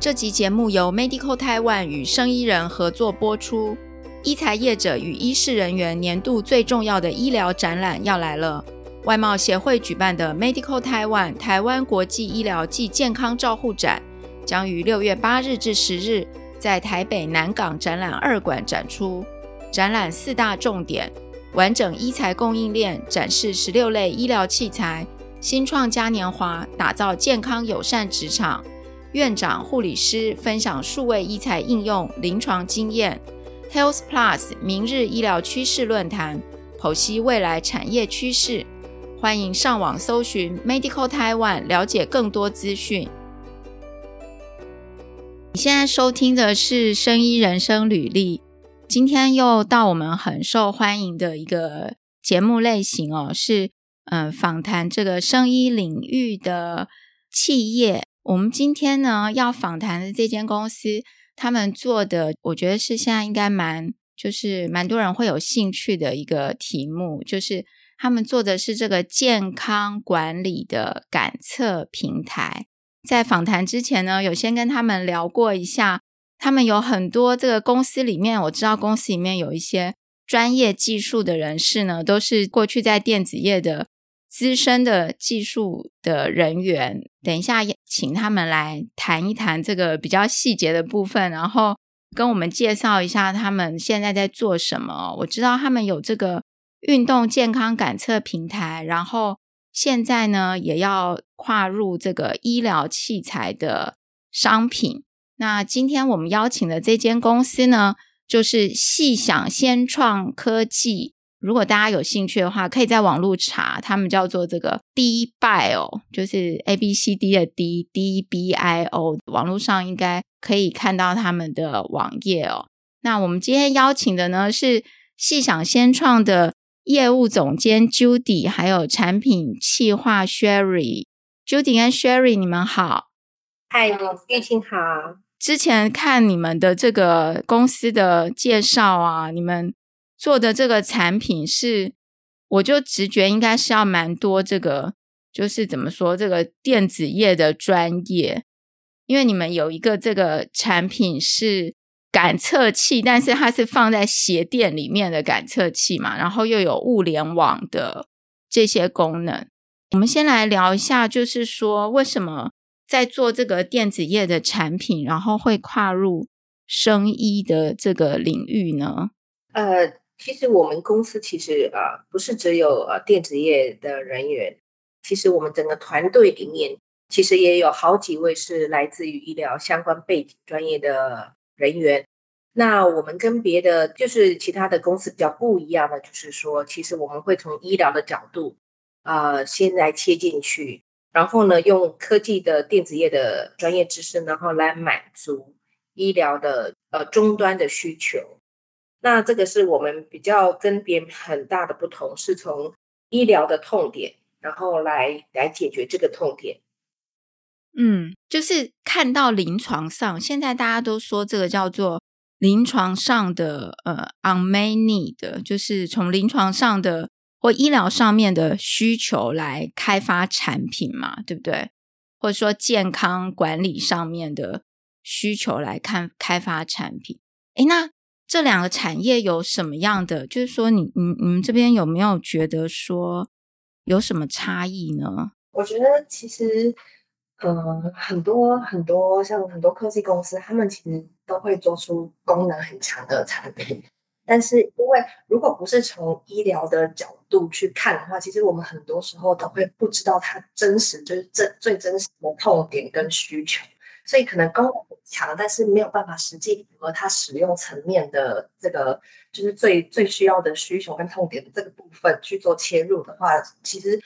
这集节目由 Medical Taiwan 与生医人合作播出。医材业者与医事人员年度最重要的医疗展览要来了。外贸协会举办的 Medical Taiwan 台湾国际医疗暨健康照护展，将于六月八日至十日在台北南港展览二馆展出。展览四大重点：完整医材供应链，展示十六类医疗器材；新创嘉年华，打造健康友善职场。院长、护理师分享数位医材应用临床经验，Health Plus 明日医疗趋势论坛，剖析未来产业趋势。欢迎上网搜寻 Medical Taiwan，了解更多资讯。你现在收听的是《生医人生履历》，今天又到我们很受欢迎的一个节目类型哦，是嗯、访谈这个生医领域的企业。我们今天呢要访谈的这间公司，他们做的，我觉得是现在应该蛮，就是蛮多人会有兴趣的一个题目，就是他们做的是这个健康管理的感测平台。在访谈之前呢，有先跟他们聊过一下，他们有很多这个公司里面，我知道公司里面有一些专业技术的人士呢，都是过去在电子业的。资深的技术的人员，等一下请他们来谈一谈这个比较细节的部分，然后跟我们介绍一下他们现在在做什么。我知道他们有这个运动健康感测平台，然后现在呢也要跨入这个医疗器材的商品。那今天我们邀请的这间公司呢，就是细想先创科技。如果大家有兴趣的话，可以在网络查，他们叫做这个 D Bio，就是 A B C D 的 D D B I O，网络上应该可以看到他们的网页哦。那我们今天邀请的呢是细想先创的业务总监 Judy，还有产品企划 Sherry。Judy 跟 Sherry，你们好。嗨，玉清好。之前看你们的这个公司的介绍啊，你们。做的这个产品是，我就直觉应该是要蛮多这个，就是怎么说这个电子业的专业，因为你们有一个这个产品是感测器，但是它是放在鞋垫里面的感测器嘛，然后又有物联网的这些功能。我们先来聊一下，就是说为什么在做这个电子业的产品，然后会跨入生医的这个领域呢？呃。其实我们公司其实啊，不是只有呃电子业的人员，其实我们整个团队里面，其实也有好几位是来自于医疗相关背景专业的人员。那我们跟别的就是其他的公司比较不一样的，就是说，其实我们会从医疗的角度，呃，先来切进去，然后呢，用科技的电子业的专业知识，然后来满足医疗的呃终端的需求。那这个是我们比较跟别人很大的不同，是从医疗的痛点，然后来来解决这个痛点。嗯，就是看到临床上，现在大家都说这个叫做临床上的呃 unmet need，就是从临床上的或医疗上面的需求来开发产品嘛，对不对？或者说健康管理上面的需求来看开发产品。诶，那。这两个产业有什么样的？就是说你，你你们这边有没有觉得说有什么差异呢？我觉得其实，呃，很多很多像很多科技公司，他们其实都会做出功能很强的产品。但是，因为如果不是从医疗的角度去看的话，其实我们很多时候都会不知道它真实就是最最真实的痛点跟需求。所以可能功能强，但是没有办法实际符合它使用层面的这个，就是最最需要的需求跟痛点的这个部分去做切入的话，其实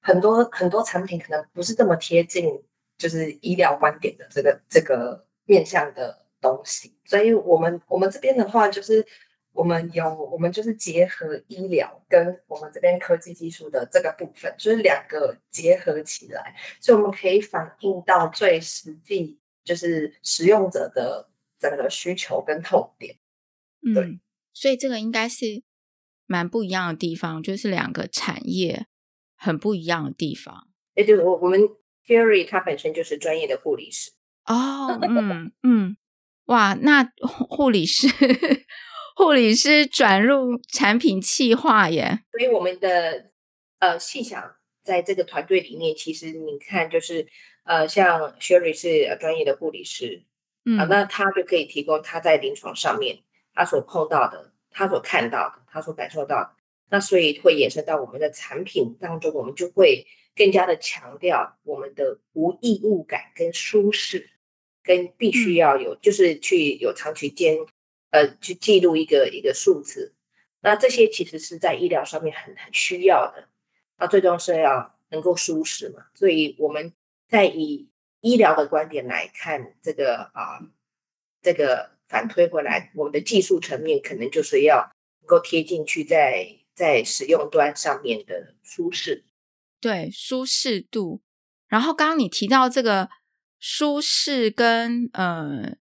很多很多产品可能不是这么贴近，就是医疗观点的这个这个面向的东西。所以我们我们这边的话，就是我们有我们就是结合医疗跟我们这边科技技术的这个部分，就是两个结合起来，所以我们可以反映到最实际。就是使用者的整个需求跟痛点，对，嗯，所以这个应该是蛮不一样的地方，就是两个产业很不一样的地方。也就是我我们 Sherry 他本身就是专业的护理师，哦，嗯嗯，哇，那护理师 护理师转入产品企划耶，所以我们的呃细想在这个团队里面，其实你看就是呃，像 Sherry 是专业的护理师，嗯、呃，那他就可以提供他在临床上面他所碰到的、他所看到的、他所感受到的，那所以会延伸到我们的产品当中，我们就会更加的强调我们的无异物感跟舒适。跟必须要有，就是去有长期间，呃，去记录一个一个数字。那这些其实是在医疗上面很很需要的。那最终是要能够舒适嘛。所以我们在以医疗的观点来看这个啊、呃，这个反推回来，我们的技术层面可能就是要能够贴进去在在使用端上面的舒适。对，舒适度。然后刚刚你提到这个。舒适跟呃，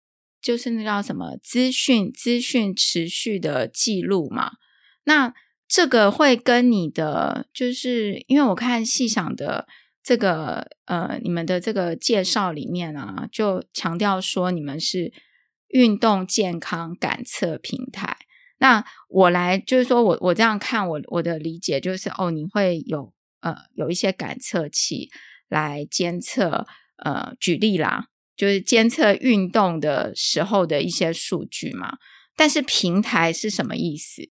就是那叫什么资讯资讯持续的记录嘛？那这个会跟你的，就是因为我看细想的这个呃，你们的这个介绍里面啊，就强调说你们是运动健康感测平台。那我来就是说我我这样看，我我的理解就是哦，你会有呃有一些感测器来监测。呃，举例啦，就是监测运动的时候的一些数据嘛。但是平台是什么意思？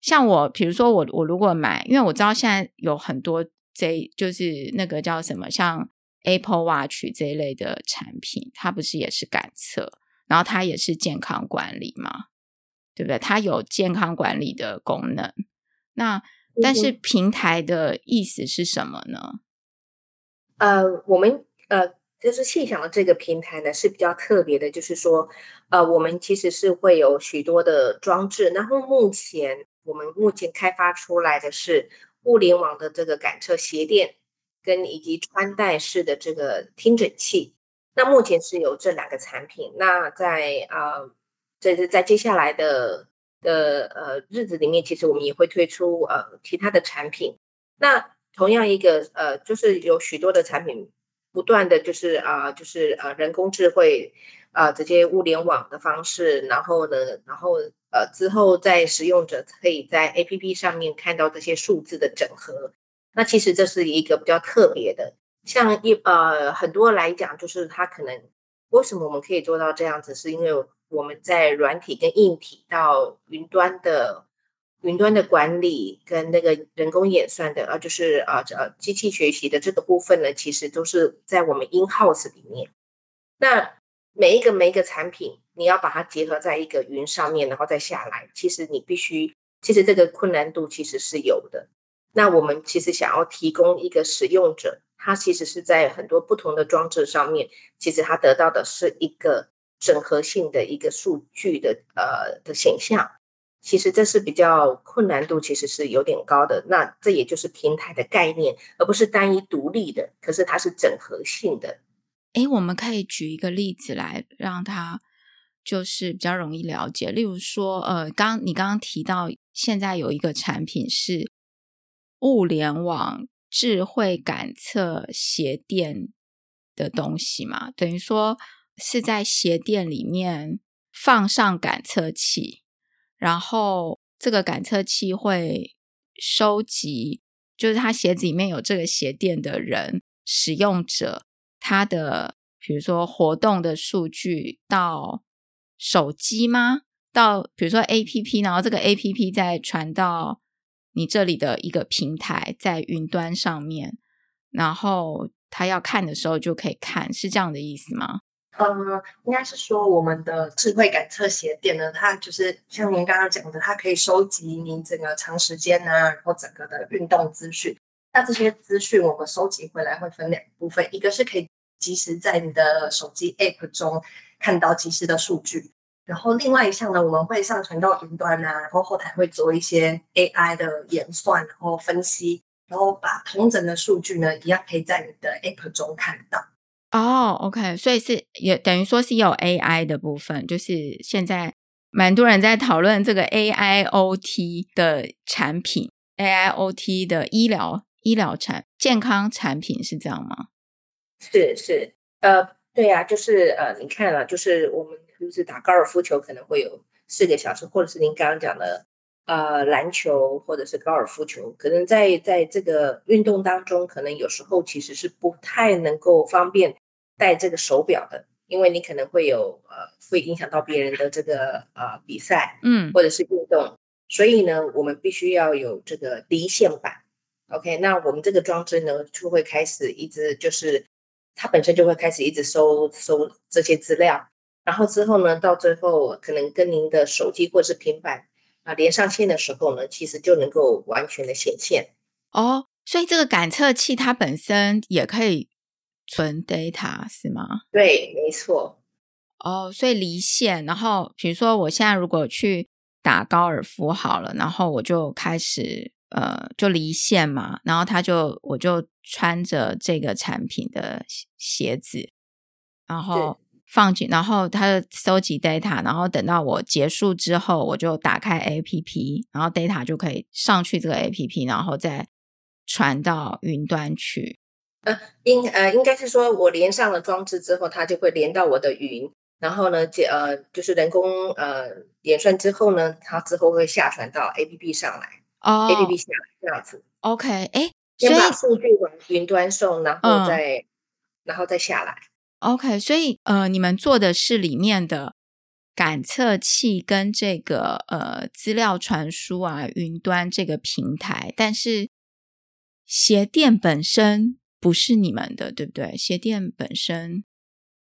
像我，比如说我，我如果买，因为我知道现在有很多这，就是那个叫什么，像 Apple Watch 这一类的产品，它不是也是感测，然后它也是健康管理嘛，对不对？它有健康管理的功能。那但是平台的意思是什么呢？呃，我们。呃，就是细想的这个平台呢是比较特别的，就是说，呃，我们其实是会有许多的装置，然后目前我们目前开发出来的是物联网的这个感测鞋垫，跟以及穿戴式的这个听诊器。那目前是有这两个产品。那在啊，这是在接下来的的呃日子里面，其实我们也会推出呃其他的产品。那同样一个呃，就是有许多的产品。不断的就是啊、就是呃人工智慧啊、这些物联网的方式，然后呢，然后呃之后在使用者可以在 APP 上面看到这些数字的整合。那其实这是一个比较特别的，像一呃很多来讲，就是它可能为什么我们可以做到这样子，是因为我们在软体跟硬体到云端的。云端的管理跟那个人工演算的，啊，就是啊，呃，机器学习的这个部分呢，其实都是在我们 in house 里面。那每一个每一个产品，你要把它结合在一个云上面，然后再下来，其实你必须，其实这个困难度其实是有的。那我们其实想要提供一个使用者，他其实是在很多不同的装置上面，其实他得到的是一个整合性的一个数据的呃的形象。其实这是比较困难度，其实是有点高的。那这也就是平台的概念，而不是单一独立的。可是它是整合性的。诶，我们可以举一个例子来让他就是比较容易了解。例如说，呃，刚你刚刚提到现在有一个产品是物联网智慧感测鞋垫的东西嘛，等于说是在鞋垫里面放上感测器。然后这个感测器会收集，就是他鞋子里面有这个鞋垫的人使用者，他的比如说活动的数据到手机吗？到比如说 APP，然后这个 APP 再传到你这里的一个平台，在云端上面，然后他要看的时候就可以看，是这样的意思吗？呃，应该是说我们的智慧感测鞋垫呢，它就是像您刚刚讲的，它可以收集您整个长时间啊，然后整个的运动资讯。那这些资讯我们收集回来会分两部分，一个是可以及时在你的手机 App 中看到及时的数据，然后另外一项呢，我们会上传到云端啊，然后后台会做一些 AI 的演算，然后分析，然后把同整的数据呢，一样可以在你的 App 中看到。哦、oh，OK，所以是也等于说是有 AI 的部分，就是现在蛮多人在讨论这个 AIoT 的产品，AIoT 的医疗医疗产健康产品是这样吗？是是，呃，对呀、啊，就是呃，你看了，就是我们就是打高尔夫球可能会有四个小时，或者是您刚刚讲的呃篮球或者是高尔夫球，可能在在这个运动当中，可能有时候其实是不太能够方便戴这个手表的，因为你可能会有呃会影响到别人的这个呃比赛，嗯，或者是运动，所以呢，我们必须要有这个离线版。OK，那我们这个装置呢，就会开始一直就是。它本身就会开始一直收收这些资料，然后之后呢，到最后可能跟您的手机或者是平板啊连上线的时候呢，其实就能够完全的显现。哦，所以这个感测器它本身也可以存 data 是吗？对，没错。哦，所以离线，然后比如说我现在如果去打高尔夫好了，然后我就开始。呃，就离线嘛，然后他就我就穿着这个产品的鞋子，然后放进，然后他就收集 data，然后等到我结束之后，我就打开 APP，然后 data 就可以上去这个 APP，然后再传到云端去。呃，应呃应该是说我连上了装置之后，它就会连到我的云，然后呢，这呃就是人工呃演算之后呢，它之后会下传到 APP 上来。哦，A P P 下来这样子，OK，哎，先把数据往云端送，然后再，嗯、然后再下来，OK，所以呃，你们做的是里面的感测器跟这个呃资料传输啊，云端这个平台，但是鞋垫本身不是你们的，对不对？鞋垫本身，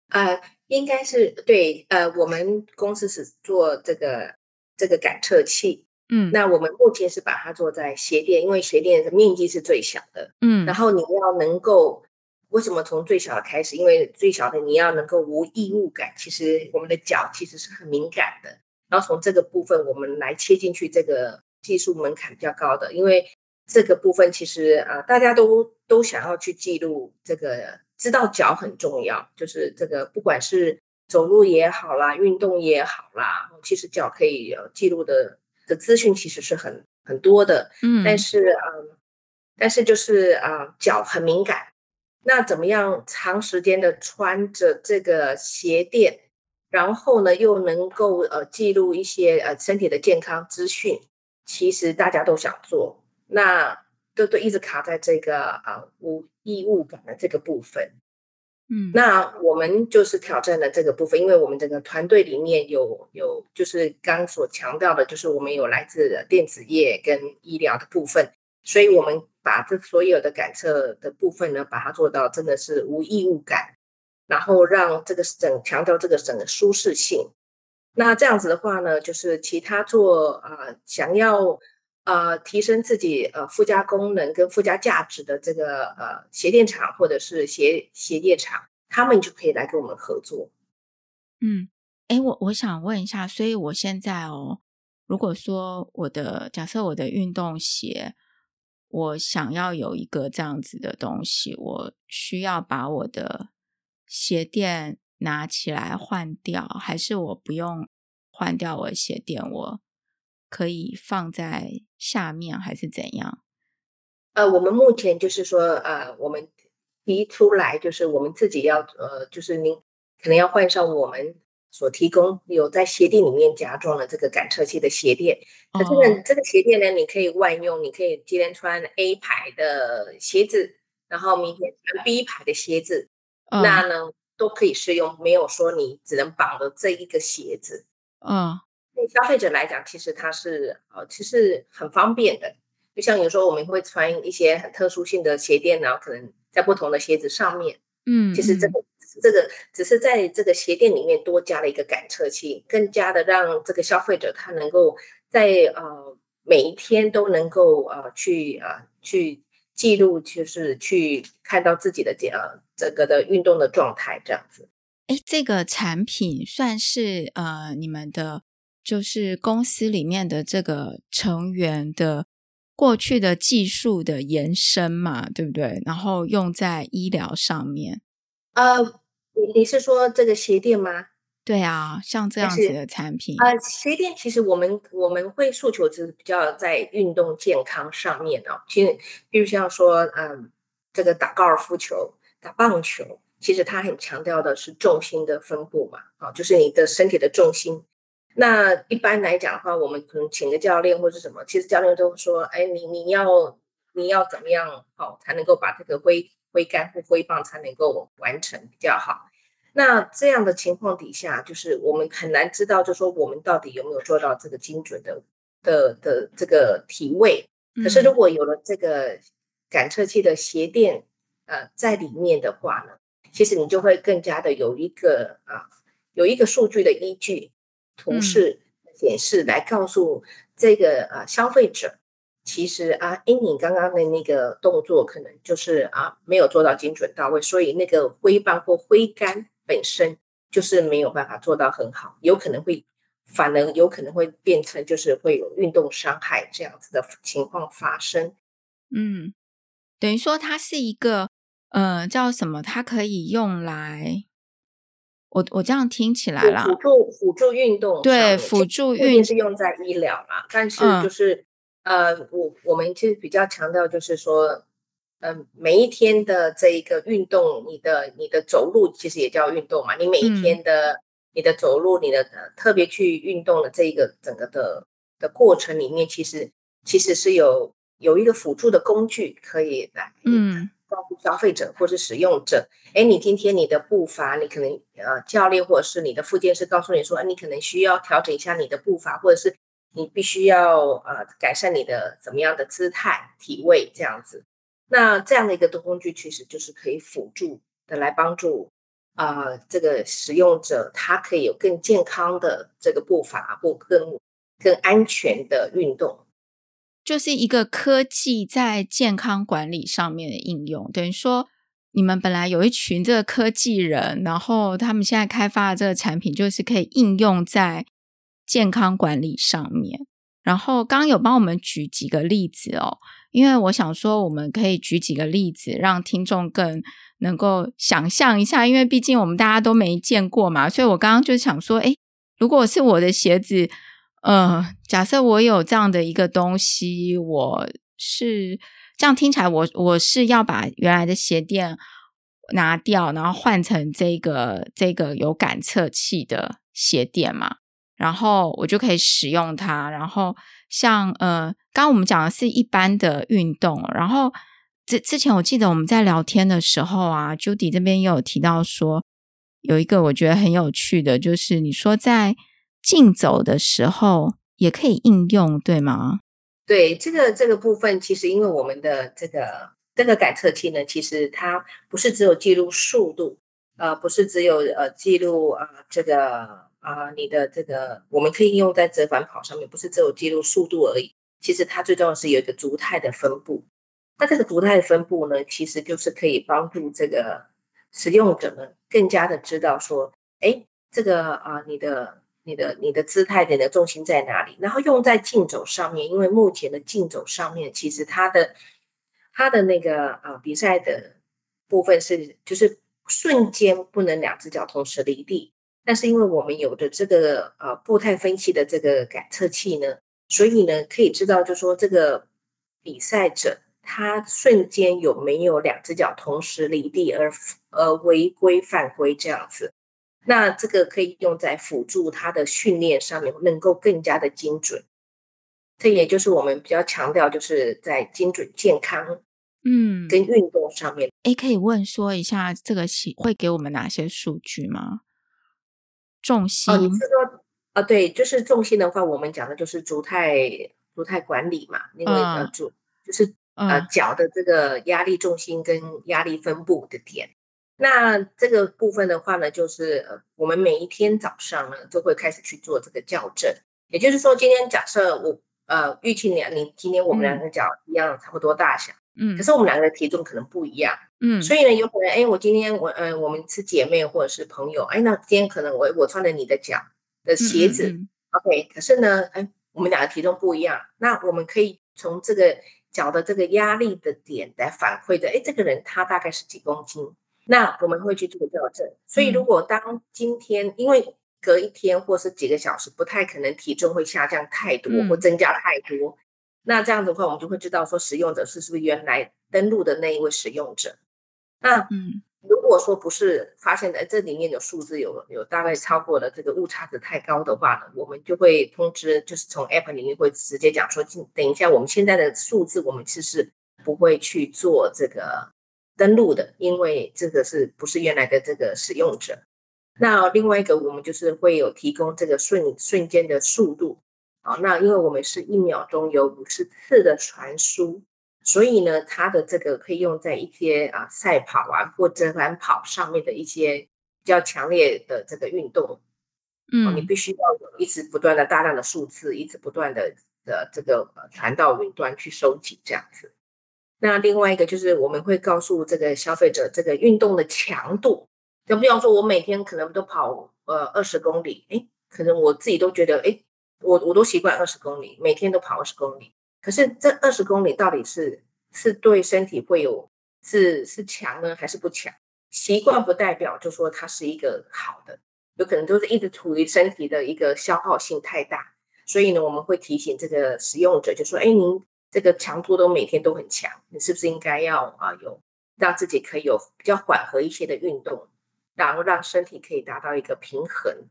呃，应该是对，呃，我们公司是做这个这个感测器。嗯，那我们目前是把它做在鞋垫，因为鞋垫的面积是最小的。嗯，然后你要能够，为什么从最小的开始？因为最小的你要能够无异物感。其实我们的脚其实是很敏感的。然后从这个部分我们来切进去，这个技术门槛比较高的，因为这个部分其实啊，大家都都想要去记录这个，知道脚很重要，就是这个不管是走路也好啦，运动也好啦，其实脚可以记录的。的资讯其实是很很多的，嗯，但是嗯，但是就是啊，脚很敏感，那怎么样长时间的穿着这个鞋垫，然后呢又能够呃记录一些呃身体的健康资讯，其实大家都想做，那都都一直卡在这个啊无异物感的这个部分。嗯，那我们就是挑战了这个部分，因为我们这个团队里面有有，就是刚所强调的，就是我们有来自电子业跟医疗的部分，所以我们把这所有的感测的部分呢，把它做到真的是无异物感，然后让这个整强调这个整个舒适性。那这样子的话呢，就是其他做呃想要呃提升自己呃附加功能跟附加价值的这个呃鞋垫厂或者是鞋鞋业厂，他们就可以来跟我们合作。嗯，哎，我我想问一下，所以我现在哦，如果说我的假设我的运动鞋，我想要有一个这样子的东西，我需要把我的鞋垫拿起来换掉，还是我不用换掉我的鞋垫，我可以放在下面，还是怎样？呃，我们目前就是说，呃，我们提出来就是我们自己要，呃，就是您可能要换上我们所提供有在鞋垫里面加装了这个感测器的鞋垫。可是呢，这个鞋垫呢，你可以外用，你可以今天穿 A 牌的鞋子，然后明天穿 B 牌的鞋子，哦、那呢都可以适用，没有说你只能绑着这一个鞋子。嗯。对消费者来讲，其实它是呃，其实很方便的。就像有时候我们会穿一些很特殊性的鞋垫，然后可能在不同的鞋子上面，嗯，其实这个这个只是在这个鞋垫里面多加了一个感测器，更加的让这个消费者他能够在呃每一天都能够呃去呃去记录，就是去看到自己的这呃整个的运动的状态这样子。哎，这个产品算是呃你们的。就是公司里面的这个成员的过去的技术的延伸嘛，对不对？然后用在医疗上面。呃，你你是说这个鞋垫吗？对啊，像这样子的产品。呃，鞋垫其实我们我们会诉求就是比较在运动健康上面哦。其实，比如像说，嗯、呃，这个打高尔夫球、打棒球，其实它很强调的是重心的分布嘛，啊，就是你的身体的重心。那一般来讲的话，我们可能请个教练或者什么，其实教练都说，哎，你你要你要怎么样好才能够把这个挥挥杆或挥棒才能够完成比较好。那这样的情况底下，就是我们很难知道，就是说我们到底有没有做到这个精准的的的这个体位。可是如果有了这个感测器的鞋垫呃在里面的话呢，其实你就会更加的有一个啊有一个数据的依据。图示显示来告诉这个啊消费者，其实啊，因你刚刚的那个动作可能就是啊没有做到精准到位，所以那个挥棒或挥杆本身就是没有办法做到很好，有可能会反而有可能会变成就是会有运动伤害这样子的情况发生。嗯，等于说它是一个呃叫什么？它可以用来。我我这样听起来啦，辅助辅助运动，对，辅助运动是用在医疗嘛，但是就是、嗯、呃，我我们其实比较强调就是说，嗯、呃，每一天的这一个运动，你的你的走路其实也叫运动嘛，你每一天的、嗯、你的走路，你的特别去运动的这一个整个的的过程里面，其实其实是有有一个辅助的工具可以来，嗯。告诉消费者或是使用者，哎，你今天你的步伐，你可能呃，教练或者是你的复健师告诉你说，你可能需要调整一下你的步伐，或者是你必须要呃改善你的怎么样的姿态、体位这样子。那这样的一个工具，其实就是可以辅助的来帮助啊、这个使用者他可以有更健康的这个步伐或更更安全的运动。就是一个科技在健康管理上面的应用，等于说你们本来有一群这个科技人，然后他们现在开发的这个产品就是可以应用在健康管理上面。然后刚刚有帮我们举几个例子哦，因为我想说我们可以举几个例子，让听众更能够想象一下，因为毕竟我们大家都没见过嘛，所以我刚刚就想说，诶，如果是我的鞋子。呃，假设我有这样的一个东西，我是这样听起来我，我是要把原来的鞋垫拿掉，然后换成这个这个有感测器的鞋垫嘛，然后我就可以使用它。然后像呃，刚刚我们讲的是一般的运动，然后之之前我记得我们在聊天的时候啊，Judy 这边也有提到说，有一个我觉得很有趣的，就是你说在。竞走的时候也可以应用，对吗？对，这个这个部分，其实因为我们的这个这个感测器呢，其实它不是只有记录速度，呃，不是只有呃记录啊、呃、这个啊、你的这个，我们可以应用在折返跑上面，不是只有记录速度而已。其实它最重要是有一个足态的分布。那这个足态的分布呢，其实就是可以帮助这个使用者们更加的知道说，哎，这个啊、你的。你的你的姿态，你的重心在哪里？然后用在竞走上面，因为目前的竞走上面，其实它的它的那个啊比赛的部分是就是瞬间不能两只脚同时离地，但是因为我们有的这个呃步态分析的这个感测器呢，所以呢可以知道，就说这个比赛者他瞬间有没有两只脚同时离地而而违规犯规这样子。那这个可以用在辅助他的训练上面，能够更加的精准。这也就是我们比较强调，就是在精准健康，嗯，跟运动上面。诶，可以问说一下，这个会给我们哪些数据吗？重心？哦，你是说，啊，对，就是重心的话，我们讲的就是足态足态管理嘛，因为呃，足、嗯、就是呃脚的这个压力重心跟压力分布的点。那这个部分的话呢，就是呃，我们每一天早上呢，就会开始去做这个校正。也就是说，今天假设我呃预期你你今天我们两个脚一样差不多大小，嗯，可是我们两个的体重可能不一样，嗯，所以呢，有可能哎，我今天我呃我们是姐妹或者是朋友，哎，那今天可能我我穿的你的脚的鞋子，嗯嗯嗯，OK，可是呢，哎，我们两个体重不一样，那我们可以从这个脚的这个压力的点来反馈的，哎，这个人他大概是几公斤？那我们会去做校正，所以如果当今天、嗯、因为隔一天或是几个小时，不太可能体重会下降太多或增加太多，嗯、那这样子的话，我们就会知道说使用者是是不是原来登录的那一位使用者。那嗯，如果说不是发现在这里面的数字有有大概超过了这个误差值太高的话呢，我们就会通知，就是从 App 里面会直接讲说，等一下我们现在的数字我们其实不会去做这个登录的，因为这个是不是原来的这个使用者。那另外一个我们就是会有提供这个瞬瞬间的速度，啊，那因为我们是一秒钟有五十次的传输。所以呢，它的这个可以用在一些啊赛跑啊或者短跑上面的一些比较强烈的这个运动，嗯，你必须要有一直不断的大量的数字，一直不断的的这个传到云端去收集这样子。那另外一个就是我们会告诉这个消费者这个运动的强度，就比方说我每天可能都跑呃二十公里，诶，可能我自己都觉得诶，我我都习惯二十公里，每天都跑二十公里。可是这二十公里到底是是对身体会有是是强呢还是不强？习惯不代表就说它是一个好的，有可能都是一直处于身体的一个消耗性太大。所以呢，我们会提醒这个使用者，就说：哎，您这个强度都每天都很强，你是不是应该要啊有让自己可以有比较缓和一些的运动，然后让身体可以达到一个平衡。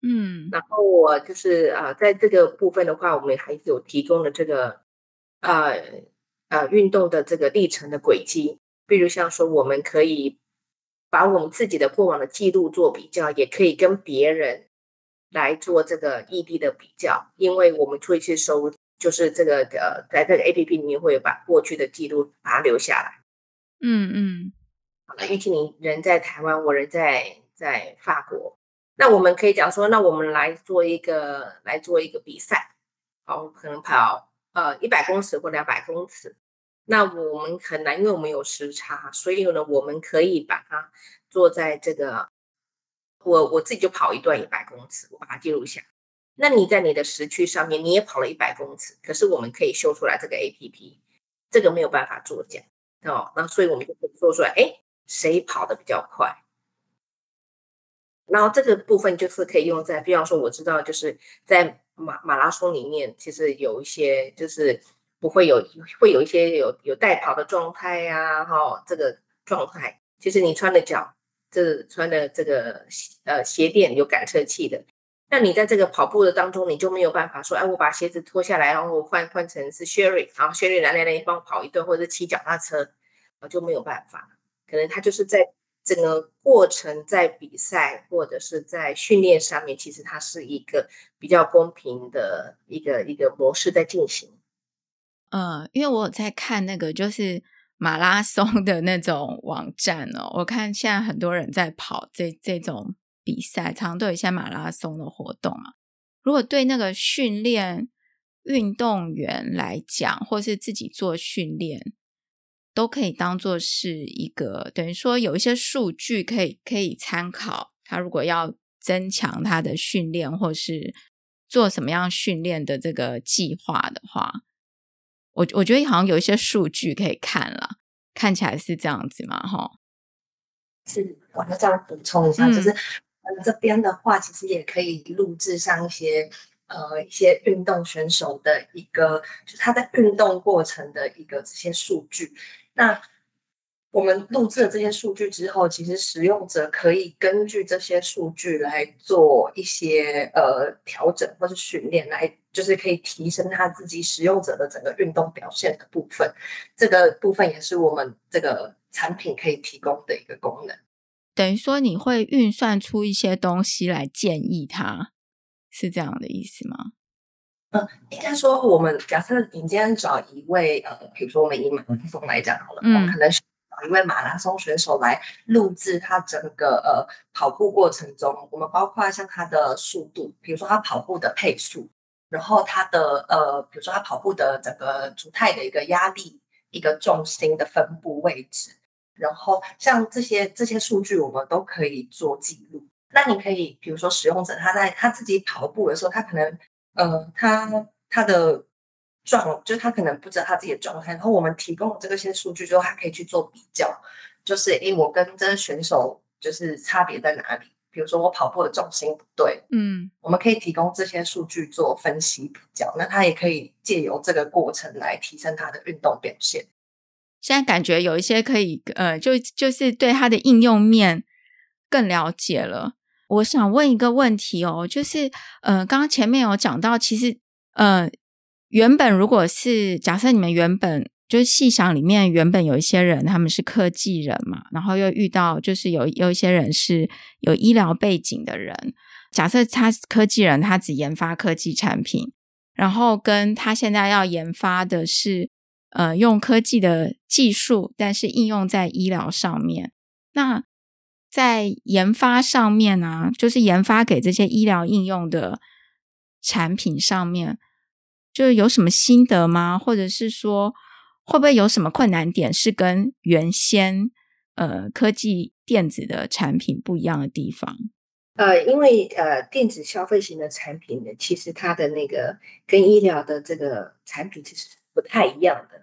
嗯，然后我就是啊，在这个部分的话，我们还有提供了这个。呃呃，运动的这个历程的轨迹，比如像说，我们可以把我们自己的过往的记录做比较，也可以跟别人来做这个异地的比较，因为我们会去收，就是这个呃，在这个 APP 里面会把过去的记录把它留下来。嗯嗯。好了，玉清，你人在台湾，我人在在法国，那我们可以讲说，那我们来做一个来做一个比赛，好，可能跑。呃，一百公尺或两百公尺，那我们很难，因为我们有时差，所以呢，我们可以把它做在这个，我我自己就跑一段一百公尺，我把它记录下。那你在你的时区上面，你也跑了一百公尺，可是我们可以修出来这个 APP，这个没有办法作假哦。那所以我们就可以说出来，哎，谁跑得比较快？然后这个部分就是可以用在，比方说我知道就是在。马马拉松里面其实有一些就是不会有会有一些有有代跑的状态呀，哈，这个状态其实你穿的脚这穿的这个呃鞋垫有感测器的，那你在这个跑步的当中你就没有办法说，哎，我把鞋子脱下来，然后换换成是 Sherry，然后 Sherry 来来来帮我跑一段，或者骑脚踏车，我就没有办法，可能他就是在。整个过程在比赛或者是在训练上面，其实它是一个比较公平的一个一个模式在进行。嗯，因为我有在看那个就是马拉松的那种网站哦，我看现在很多人在跑这这种比赛，常常都有一些马拉松的活动啊。如果对那个训练运动员来讲，或是自己做训练。都可以当做是一个，等于说有一些数据可以可以参考。他如果要增强他的训练，或是做什么样训练的这个计划的话，我我觉得好像有一些数据可以看了，看起来是这样子嘛，哈。是，我要这样补充一下，嗯、就是这边的话，其实也可以录制上一些。呃，一些运动选手的一个，就是他在运动过程的一个这些数据。那我们录制了这些数据之后，其实使用者可以根据这些数据来做一些呃调整或者训练，来就是可以提升他自己使用者的整个运动表现的部分。这个部分也是我们这个产品可以提供的一个功能。等于说，你会运算出一些东西来建议他。是这样的意思吗？嗯，应该说，我们假设你今天找一位呃，比如说我们以马拉松来讲好了，嗯，可能是找一位马拉松选手来录制他整个呃跑步过程中，我们包括像他的速度，比如说他跑步的配速，然后他的呃，比如说他跑步的整个足态的一个压力、一个重心的分布位置，然后像这些这些数据，我们都可以做记录。那你可以，比如说使用者他在他自己跑步的时候，他可能，呃，他他的状，就是他可能不知道他自己的状态，然后我们提供这个些数据之后，他可以去做比较，就是诶，我跟这个选手就是差别在哪里？比如说我跑步的重心不对，嗯，我们可以提供这些数据做分析比较，那他也可以借由这个过程来提升他的运动表现。现在感觉有一些可以，呃，就就是对它的应用面更了解了。我想问一个问题哦，就是，呃，刚刚前面有讲到，其实，呃，原本如果是假设你们原本就是细想里面原本有一些人他们是科技人嘛，然后又遇到就是有有一些人是有医疗背景的人，假设他科技人，他只研发科技产品，然后跟他现在要研发的是，呃，用科技的技术，但是应用在医疗上面，那。在研发上面啊，就是研发给这些医疗应用的产品上面，就有什么心得吗？或者是说，会不会有什么困难点是跟原先呃科技电子的产品不一样的地方？呃，因为呃电子消费型的产品呢，其实它的那个跟医疗的这个产品其实不太一样的，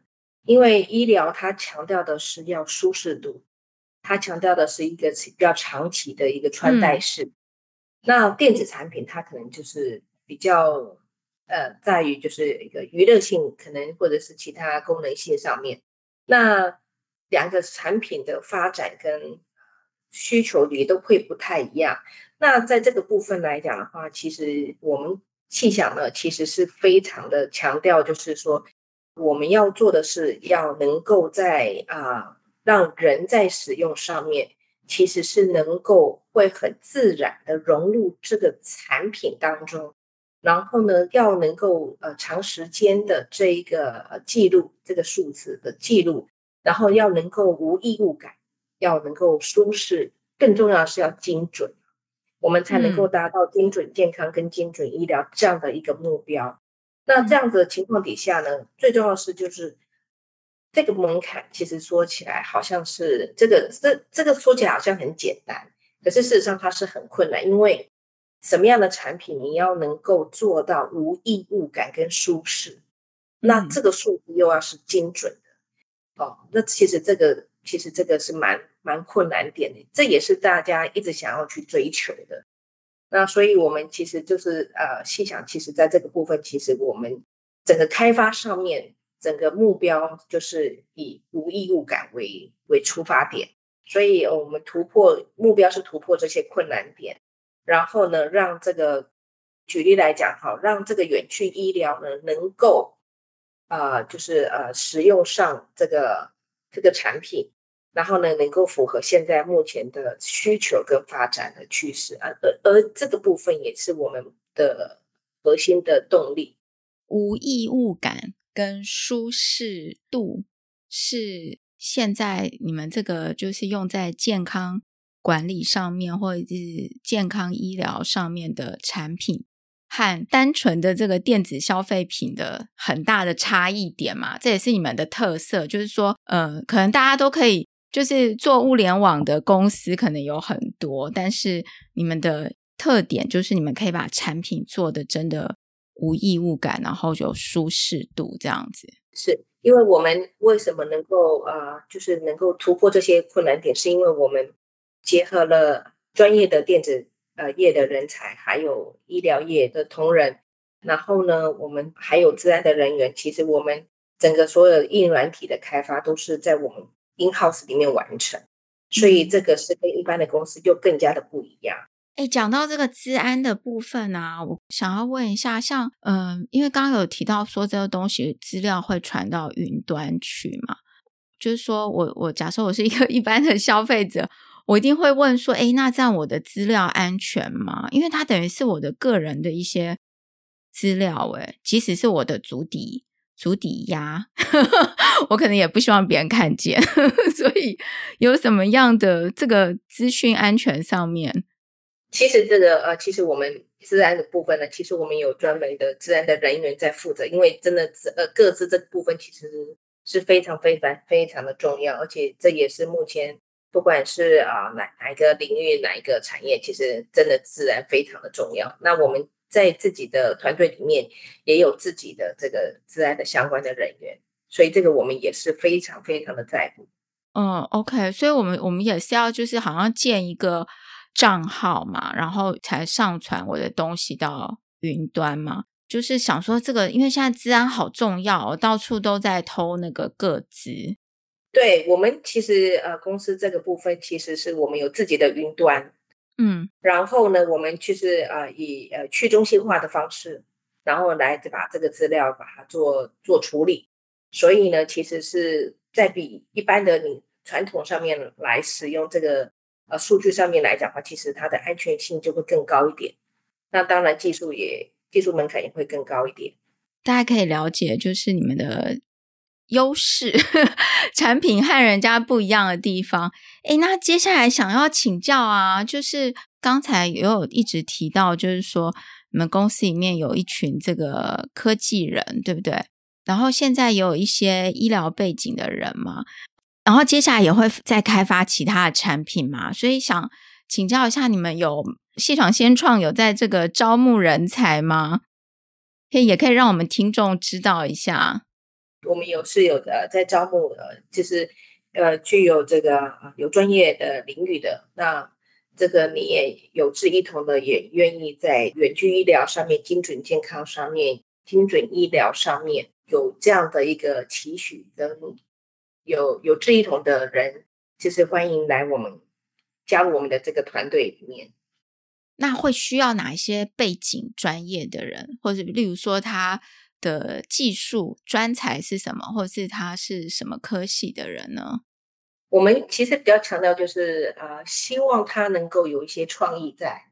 因为医疗它强调的是要舒适度。它强调的是一个比较长期的一个穿戴式，嗯、那电子产品它可能就是比较呃，在于就是一个娱乐性，可能或者是其他功能性上面。那两个产品的发展跟需求也都会不太一样。那在这个部分来讲的话，其实我们细想呢，其实是非常的强调，就是说我们要做的是要能够在啊。呃让人在使用上面，其实是能够会很自然的融入这个产品当中，然后呢，要能够呃长时间的这一个记录这个数字的记录，然后要能够无异物感，要能够舒适，更重要的是要精准，我们才能够达到精准健康跟精准医疗这样的一个目标。那这样子的情况底下呢，最重要的是就是。这个门槛其实说起来好像是这个这这个说起来好像很简单，可是事实上它是很困难，因为什么样的产品你要能够做到无异物感跟舒适，那这个数字又要是精准的，哦，那其实这个其实这个是蛮蛮困难点的，这也是大家一直想要去追求的。那所以我们其实就是呃细想，其实在这个部分，其实我们整个开发上面。整个目标就是以无异物感为为出发点，所以我们突破目标是突破这些困难点，然后呢，让这个举例来讲，好，让这个远距医疗呢能够、呃，就是呃使用上这个这个产品，然后呢能够符合现在目前的需求跟发展的趋势啊，而而这个部分也是我们的核心的动力，无异物感。跟舒适度是现在你们这个就是用在健康管理上面，或者是健康医疗上面的产品，和单纯的这个电子消费品的很大的差异点嘛？这也是你们的特色，就是说，呃，可能大家都可以，就是做物联网的公司可能有很多，但是你们的特点就是你们可以把产品做得真的。无异物感，然后有舒适度，这样子。是因为我们为什么能够啊、呃，就是能够突破这些困难点，是因为我们结合了专业的电子呃业的人才，还有医疗业的同仁，然后呢，我们还有资安的人员。其实我们整个所有硬软体的开发都是在我们 in house 里面完成，所以这个是跟一般的公司就更加的不一样。哎，讲到这个资安的部分啊，我想要问一下，像嗯、呃，因为刚刚有提到说这个东西资料会传到云端去嘛，就是说我我假设我是一个 一般的消费者，我一定会问说，哎，那这样我的资料安全吗？因为它等于是我的个人的一些资料，哎，即使是我的足底足底压，我可能也不希望别人看见，所以有什么样的这个资讯安全上面？其实这个呃，其实我们治安的部分呢，其实我们有专门的治安的人员在负责，因为真的呃，各自这部分其实是非常非常非常的重要，而且这也是目前不管是啊哪哪一个领域哪一个产业，其实真的治安非常的重要。那我们在自己的团队里面也有自己的这个治安的相关的人员，所以这个我们也是非常非常的在乎。嗯，OK，所以我们我们也是要就是好像建一个。账号嘛，然后才上传我的东西到云端嘛。就是想说这个，因为现在治安好重要哦，到处都在偷那个个资。对，我们其实呃，公司这个部分其实是我们有自己的云端，嗯，然后呢，我们就是呃以呃去中心化的方式，然后来把这个资料把它做做处理，所以呢，其实是在比一般的你传统上面来使用这个呃数据上面来讲的话，其实它的安全性就会更高一点，那当然技术也技术门槛也会更高一点。大家可以了解，就是你们的。优势 产品和人家不一样的地方，诶，那接下来想要请教啊，就是刚才也有一直提到，就是说你们公司里面有一群这个科技人，对不对？然后现在也有一些医疗背景的人嘛，然后接下来也会再开发其他的产品嘛，所以想请教一下，你们有系闯先创有在这个招募人才吗？可以，也可以让我们听众知道一下。我们有是有的在招募，呃，就是呃具有这个有专业的领域的，那这个你也有志一同的，也愿意在远距医疗上面、精准健康上面、精准医疗上面有这样的一个期许跟有有志一同的人，就是欢迎来我们加入我们的这个团队里面。那会需要哪一些背景专业的人，或者例如说他？的技术专才是什么，或是他是什么科系的人呢？我们其实比较强调就是，呃，希望他能够有一些创意在。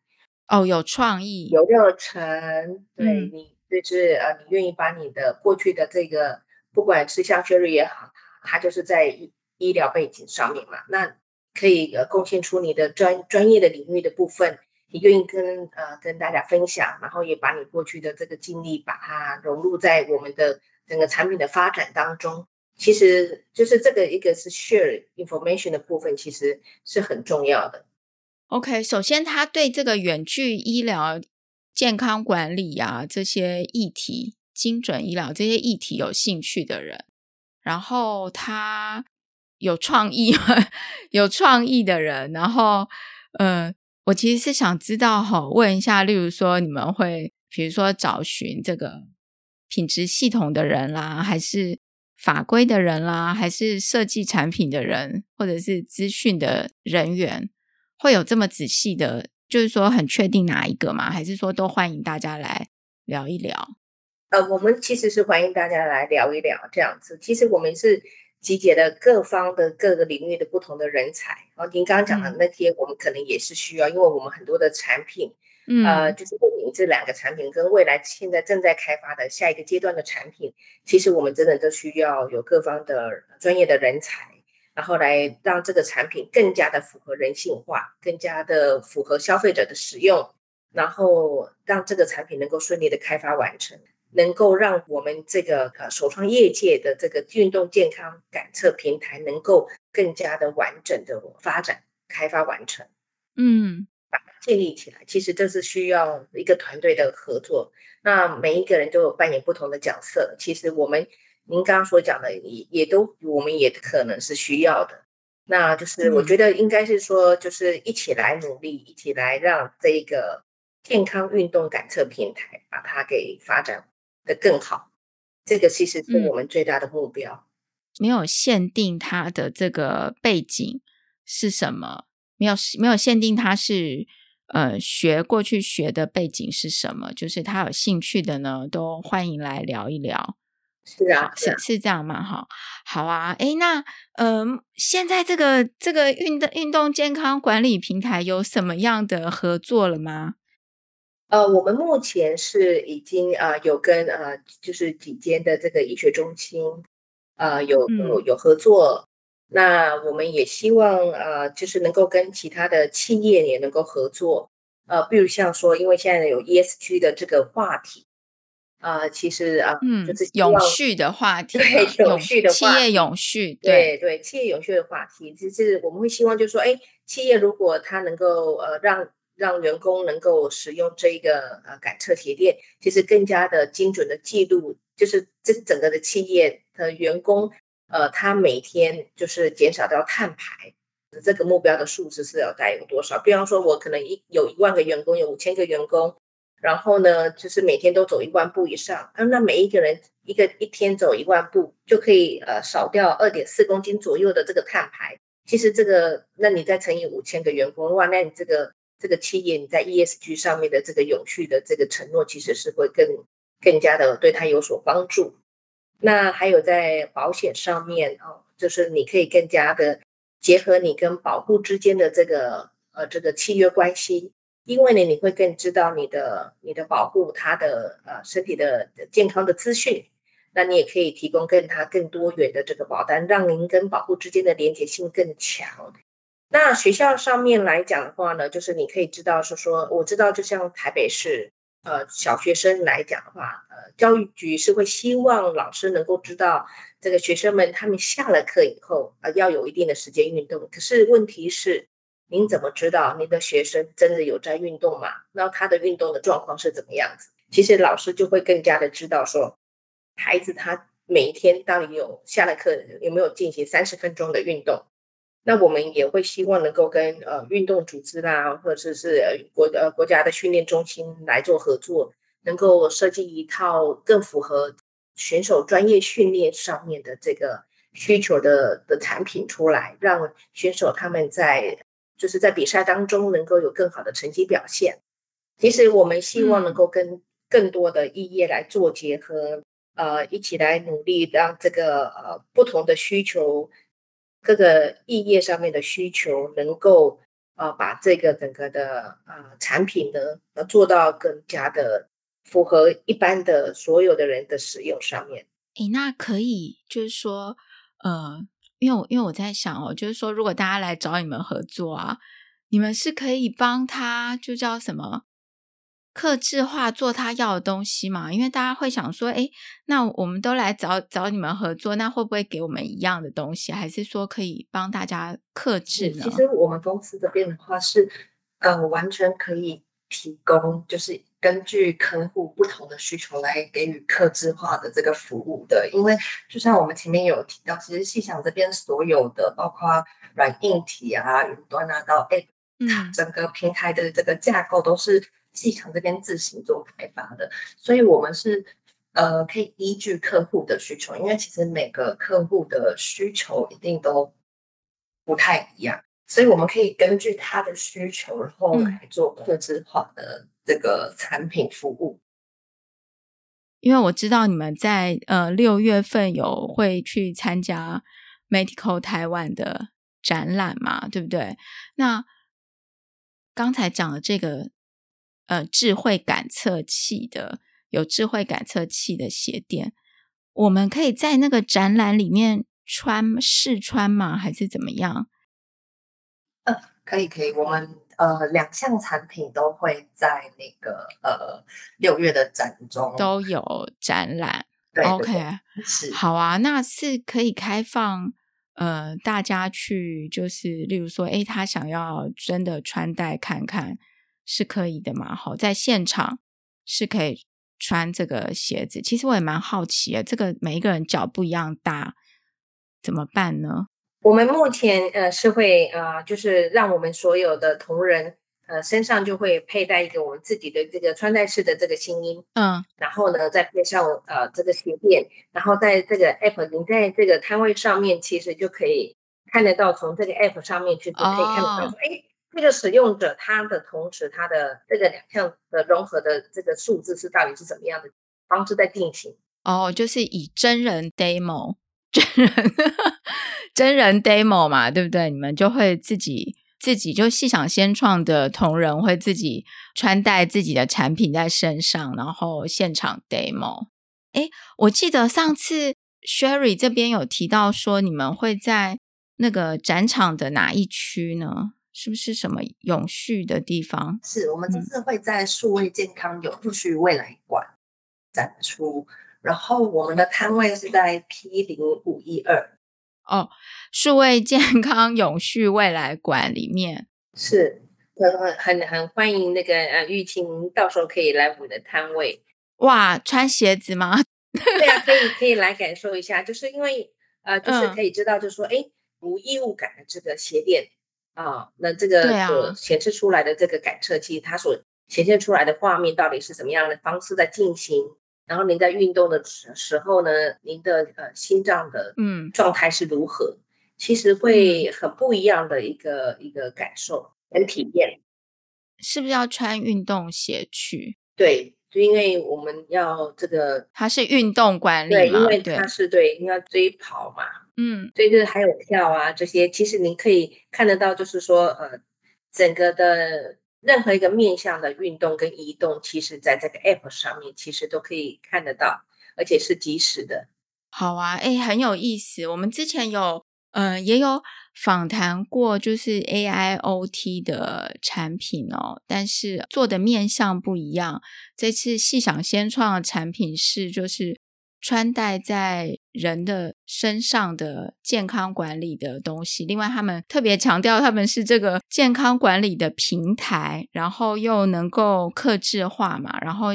哦，有创意，有热忱，对、嗯、你就是呃，你愿意把你的过去的这个，不管是像 Jerry 也好，他就是在医医疗背景上面嘛，那可以呃贡献出你的专专业的领域的部分。你愿意跟呃跟大家分享，然后也把你过去的这个经历，把它融入在我们的整个产品的发展当中。其实就是这个一个是 share information 的部分，其实是很重要的。OK，首先他对这个远距医疗、健康管理啊这些议题、精准医疗这些议题有兴趣的人，然后他有创意、有创意的人，然后嗯。我其实是想知道哈，问一下，例如说你们会，比如说找寻这个品质系统的人啦，还是法规的人啦，还是设计产品的人，或者是资讯的人员，会有这么仔细的，就是说很确定哪一个吗？还是说都欢迎大家来聊一聊？呃，我们其实是欢迎大家来聊一聊这样子。其实我们是。集结了各方的各个领域的不同的人才，然后您刚刚讲的那些，我们可能也是需要，因为我们很多的产品，嗯，呃，就是你这两个产品跟未来现在正在开发的下一个阶段的产品，其实我们真的都需要有各方的专业的人才，然后来让这个产品更加的符合人性化，更加的符合消费者的使用，然后让这个产品能够顺利的开发完成。能够让我们这个呃首创业界的这个运动健康感测平台能够更加的完整的发展、开发完成，嗯，把它建立起来，其实这是需要一个团队的合作。那每一个人都有扮演不同的角色，其实我们您刚刚所讲的也也都我们也可能是需要的。那就是我觉得应该是说，就是一起来努力，一起来让这个健康运动感测平台把它给发展。的更好，这个其实是我们最大的目标。嗯，没有限定他的这个背景是什么，没有没有限定他是呃学过去学的背景是什么，就是他有兴趣的呢，都欢迎来聊一聊。是啊，是是这样吗？哈，好啊。诶，那呃，现在这个这个运动运动健康管理平台有什么样的合作了吗？呃，我们目前是已经呃有跟呃就是几间的这个医学中心呃有有有合作，嗯、那我们也希望呃就是能够跟其他的企业也能够合作，呃，比如像说，因为现在有 ESG 的这个话题，呃，其实啊，就是永续的话题，对，永续的话题，企业永续，对。对，对，企业永续的话题，就是我们会希望就是说，哎，企业如果它能够呃让让员工能够使用这一个呃感测鞋垫，其实更加的精准的记录，就是这整个的企业的员工，呃，他每天就是减少掉碳排这个目标的数字是要带有多少？比方说，我可能一有一万个员工，有五千个员工，然后呢，就是每天都走一万步以上，啊，那每一个人一个一天走一万步，就可以呃少掉二点四公斤左右的这个碳排。其实这个，那你再乘以五千个员工，哇，那你这个这个企业你在 ESG 上面的这个永续的这个承诺，其实是会更更加的对他有所帮助。那还有在保险上面哦，就是你可以更加的结合你跟保户之间的这个呃这个契约关系。因为呢，你会更知道你的你的保户他的呃身体的健康的资讯，那你也可以提供更他更多元的这个保单，让您跟保户之间的连结性更强。那学校上面来讲的话呢，就是你可以知道说说，我知道就像台北市呃小学生来讲的话，呃教育局是会希望老师能够知道这个学生们他们下了课以后啊、呃、要有一定的时间运动，可是问题是。您怎么知道您的学生真的有在运动吗？那他的运动的状况是怎么样子？其实老师就会更加的知道说，孩子他每一天到底有下了课有没有进行三十分钟的运动？那我们也会希望能够跟呃运动组织啦，或者是国呃国家的训练中心来做合作，能够设计一套更符合选手专业训练上面的这个需求的的产品出来，让选手他们在就是在比赛当中能够有更好的成绩表现。其实我们希望能够跟更多的异业来做结合，嗯、呃，一起来努力，让这个呃不同的需求，各个异业上面的需求，能够呃把这个整个的呃产品呢，呃做到更加的符合一般的所有的人的使用上面。诶，那可以就是说，呃。因为我因为我在想哦，就是说，如果大家来找你们合作啊，你们是可以帮他就叫什么客制化做他要的东西嘛？因为大家会想说，哎，那我们都来找找你们合作，那会不会给我们一样的东西？还是说可以帮大家克制呢？其实我们公司这边的话是，呃，完全可以提供，就是。根据客户不同的需求来给予克制化的这个服务的，因为就像我们前面有提到，其实细想这边所有的，包括软硬体啊、云端啊到 App，嗯，整个平台的这个架构都是细想这边自行做开发的，所以我们是呃可以依据客户的需求，因为其实每个客户的需求一定都不太一样，所以我们可以根据他的需求，然后来做客制化的。这个产品服务，因为我知道你们在呃六月份有会去参加 Medical 台湾的展览嘛，对不对？那刚才讲的这个呃智慧感测器的有智慧感测器的鞋垫，我们可以在那个展览里面穿试穿吗？还是怎么样？呃，可以可以，我们。呃，两项产品都会在那个呃六月的展中都有展览。对，OK，是好啊，那是可以开放呃大家去，就是例如说，诶，他想要真的穿戴看看是可以的嘛？好，在现场是可以穿这个鞋子。其实我也蛮好奇的，这个每一个人脚不一样大，怎么办呢？我们目前呃是会呃就是让我们所有的同仁呃身上就会佩戴一个我们自己的这个穿戴式的这个新音，嗯，然后呢再配上呃这个鞋垫，然后在这个 app 您在这个摊位上面其实就可以看得到，从这个 app 上面去就可以看得到说，哎、哦，这个使用者他的同时他的这个两项的融合的这个数字是到底是怎么样的方式在进行？哦，就是以真人 demo。真人真人 demo 嘛，对不对？你们就会自己自己就细想先创的同仁会自己穿戴自己的产品在身上，然后现场 demo。诶，我记得上次 Sherry 这边有提到说，你们会在那个展场的哪一区呢？是不是什么永续的地方？是我们这次会在数位健康永续未来馆展出。然后我们的摊位是在 P 零五一二哦，数位健康永续未来馆里面是，很很很欢迎那个呃玉清，到时候可以来我们的摊位。哇，穿鞋子吗？对啊，可以可以来感受一下，就是因为呃，就是可以知道，就是说，哎、嗯，无异物感的这个鞋垫啊，那这个所显示出来的这个感测器，它所显现出来的画面到底是什么样的方式在进行，然后您在运动的时时候呢，您的呃心脏的嗯状态是如何，嗯、其实会很不一样的一个一个感受跟体验。是不是要穿运动鞋去？对，就因为我们要这个，它是运动管理，对，因为它是对，你要追跑嘛，嗯，所以就是还有跳啊这些，其实您可以看得到，就是说呃，整个的任何一个面向的运动跟移动，其实在这个 app 上面其实都可以看得到，而且是及时的。好啊，哎，很有意思。我们之前有。嗯、呃，也有访谈过，就是 AIoT 的产品哦，但是做的面向不一样。这次细想先创的产品是，就是穿戴在人的身上的健康管理的东西。另外，他们特别强调，他们是这个健康管理的平台，然后又能够克制化嘛，然后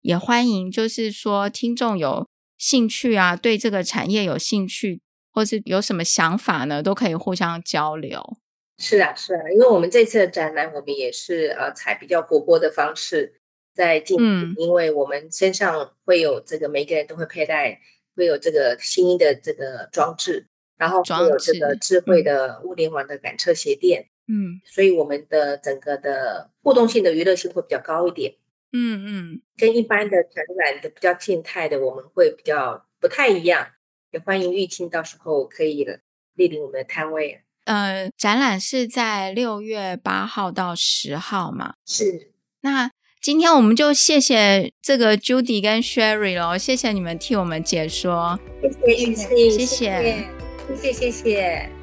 也欢迎，就是说听众有兴趣啊，对这个产业有兴趣。或是有什么想法呢？都可以互相交流。是啊，是啊，因为我们这次的展览，我们也是呃采比较活泼的方式在进行，嗯、因为我们身上会有这个每个人都会佩戴，会有这个新的这个装置，然后会有这个智慧的物联网的感测鞋垫，嗯，所以我们的整个的互动性的娱乐性会比较高一点，嗯嗯，跟一般的展览的比较静态的，我们会比较不太一样。也欢迎玉清到时候可以莅临我们的摊位。呃，展览是在六月八号到十号嘛？是。那今天我们就谢谢这个 Judy 跟 Sherry 咯，谢谢你们替我们解说。谢谢玉清，谢谢，谢谢，谢谢，谢谢。